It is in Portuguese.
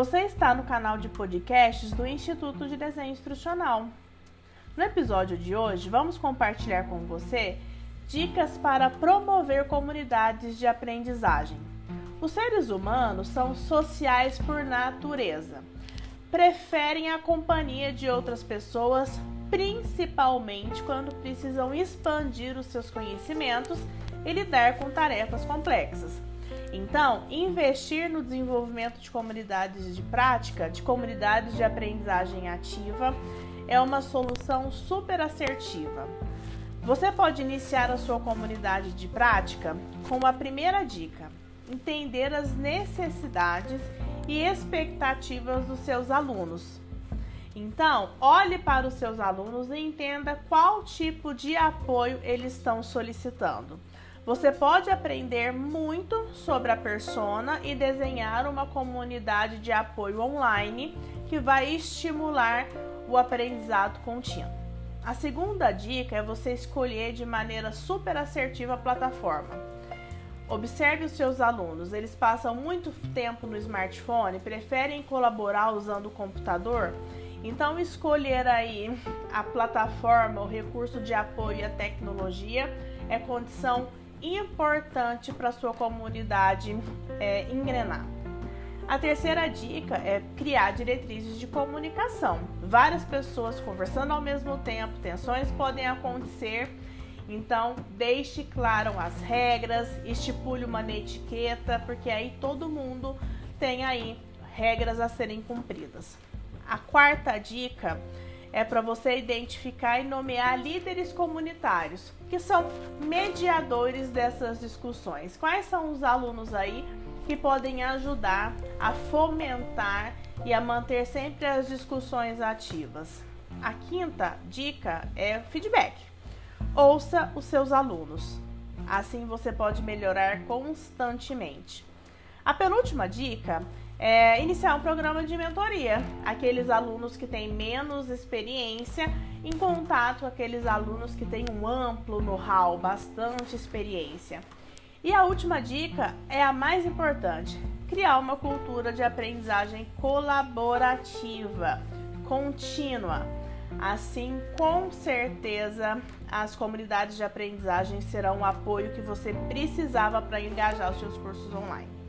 Você está no canal de podcasts do Instituto de Desenho Instrucional. No episódio de hoje, vamos compartilhar com você dicas para promover comunidades de aprendizagem. Os seres humanos são sociais por natureza. Preferem a companhia de outras pessoas, principalmente quando precisam expandir os seus conhecimentos e lidar com tarefas complexas. Então, investir no desenvolvimento de comunidades de prática, de comunidades de aprendizagem ativa, é uma solução super assertiva. Você pode iniciar a sua comunidade de prática com a primeira dica: entender as necessidades e expectativas dos seus alunos. Então, olhe para os seus alunos e entenda qual tipo de apoio eles estão solicitando. Você pode aprender muito sobre a persona e desenhar uma comunidade de apoio online que vai estimular o aprendizado contínuo. A segunda dica é você escolher de maneira super assertiva a plataforma. Observe os seus alunos, eles passam muito tempo no smartphone, preferem colaborar usando o computador? Então, escolher aí a plataforma, o recurso de apoio a tecnologia é condição importante para sua comunidade é, engrenar. A terceira dica é criar diretrizes de comunicação. Várias pessoas conversando ao mesmo tempo, tensões podem acontecer. Então, deixe claro as regras, estipule uma etiqueta, porque aí todo mundo tem aí regras a serem cumpridas. A quarta dica é para você identificar e nomear líderes comunitários, que são mediadores dessas discussões. Quais são os alunos aí que podem ajudar a fomentar e a manter sempre as discussões ativas? A quinta dica é feedback. Ouça os seus alunos. Assim você pode melhorar constantemente. A penúltima dica é iniciar um programa de mentoria. Aqueles alunos que têm menos experiência em contato com aqueles alunos que têm um amplo know-how, bastante experiência. E a última dica é a mais importante: criar uma cultura de aprendizagem colaborativa, contínua. Assim, com certeza, as comunidades de aprendizagem serão o apoio que você precisava para engajar os seus cursos online.